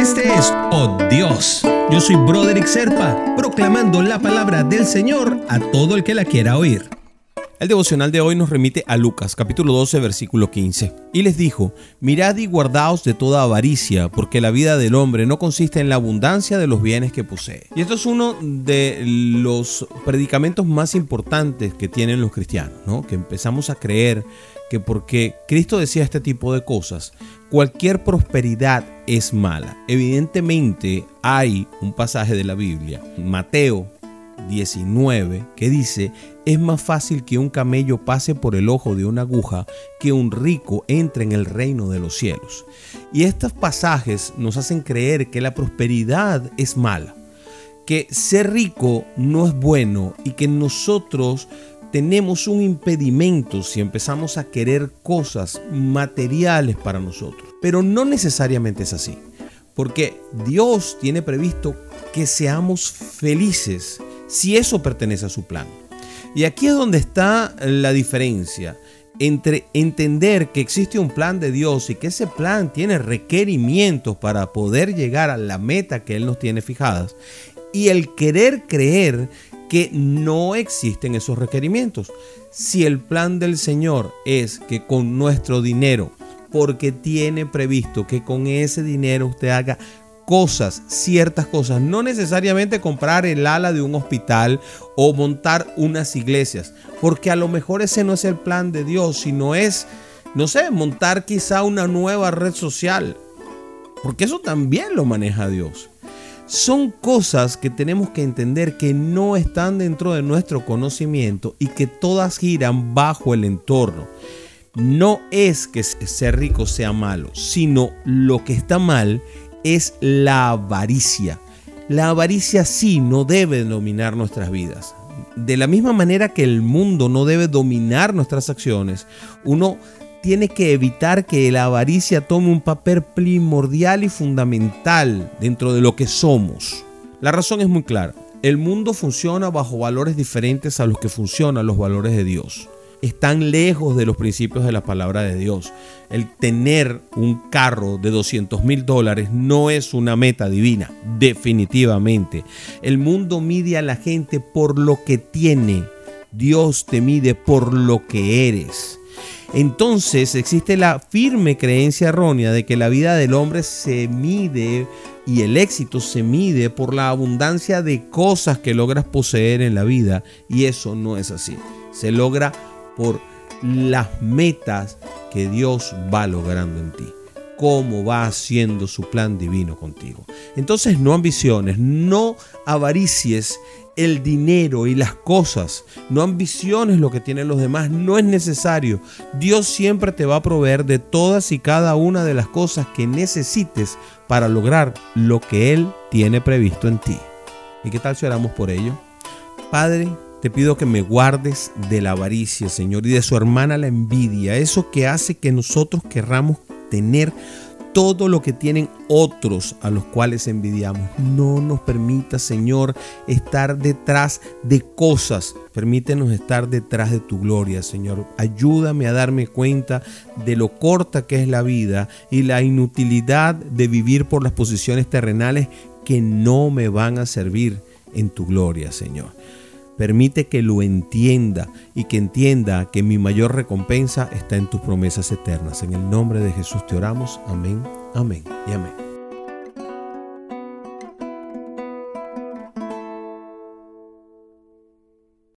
Este es Oh Dios. Yo soy Broderick Serpa, proclamando la palabra del Señor a todo el que la quiera oír. El devocional de hoy nos remite a Lucas capítulo 12 versículo 15. Y les dijo, mirad y guardaos de toda avaricia, porque la vida del hombre no consiste en la abundancia de los bienes que posee. Y esto es uno de los predicamentos más importantes que tienen los cristianos, ¿no? Que empezamos a creer que porque Cristo decía este tipo de cosas, cualquier prosperidad es mala. Evidentemente hay un pasaje de la Biblia, Mateo 19, que dice, es más fácil que un camello pase por el ojo de una aguja que un rico entre en el reino de los cielos. Y estos pasajes nos hacen creer que la prosperidad es mala, que ser rico no es bueno y que nosotros tenemos un impedimento si empezamos a querer cosas materiales para nosotros. Pero no necesariamente es así, porque Dios tiene previsto que seamos felices si eso pertenece a su plan. Y aquí es donde está la diferencia entre entender que existe un plan de Dios y que ese plan tiene requerimientos para poder llegar a la meta que Él nos tiene fijadas y el querer creer que no existen esos requerimientos. Si el plan del Señor es que con nuestro dinero, porque tiene previsto que con ese dinero usted haga cosas, ciertas cosas, no necesariamente comprar el ala de un hospital o montar unas iglesias, porque a lo mejor ese no es el plan de Dios, sino es, no sé, montar quizá una nueva red social, porque eso también lo maneja Dios. Son cosas que tenemos que entender que no están dentro de nuestro conocimiento y que todas giran bajo el entorno. No es que ser rico sea malo, sino lo que está mal es la avaricia. La avaricia sí no debe dominar nuestras vidas. De la misma manera que el mundo no debe dominar nuestras acciones, uno tiene que evitar que la avaricia tome un papel primordial y fundamental dentro de lo que somos. La razón es muy clara. El mundo funciona bajo valores diferentes a los que funcionan los valores de Dios están lejos de los principios de la palabra de Dios. El tener un carro de 200 mil dólares no es una meta divina, definitivamente. El mundo mide a la gente por lo que tiene. Dios te mide por lo que eres. Entonces existe la firme creencia errónea de que la vida del hombre se mide y el éxito se mide por la abundancia de cosas que logras poseer en la vida y eso no es así. Se logra por las metas que Dios va logrando en ti cómo va haciendo su plan divino contigo. Entonces no ambiciones, no avaricies el dinero y las cosas, no ambiciones lo que tienen los demás, no es necesario. Dios siempre te va a proveer de todas y cada una de las cosas que necesites para lograr lo que Él tiene previsto en ti. ¿Y qué tal si oramos por ello? Padre, te pido que me guardes de la avaricia, Señor, y de su hermana la envidia, eso que hace que nosotros querramos tener todo lo que tienen otros a los cuales envidiamos. No nos permita, Señor, estar detrás de cosas. Permítenos estar detrás de tu gloria, Señor. Ayúdame a darme cuenta de lo corta que es la vida y la inutilidad de vivir por las posiciones terrenales que no me van a servir en tu gloria, Señor. Permite que lo entienda y que entienda que mi mayor recompensa está en tus promesas eternas. En el nombre de Jesús te oramos. Amén, amén y amén.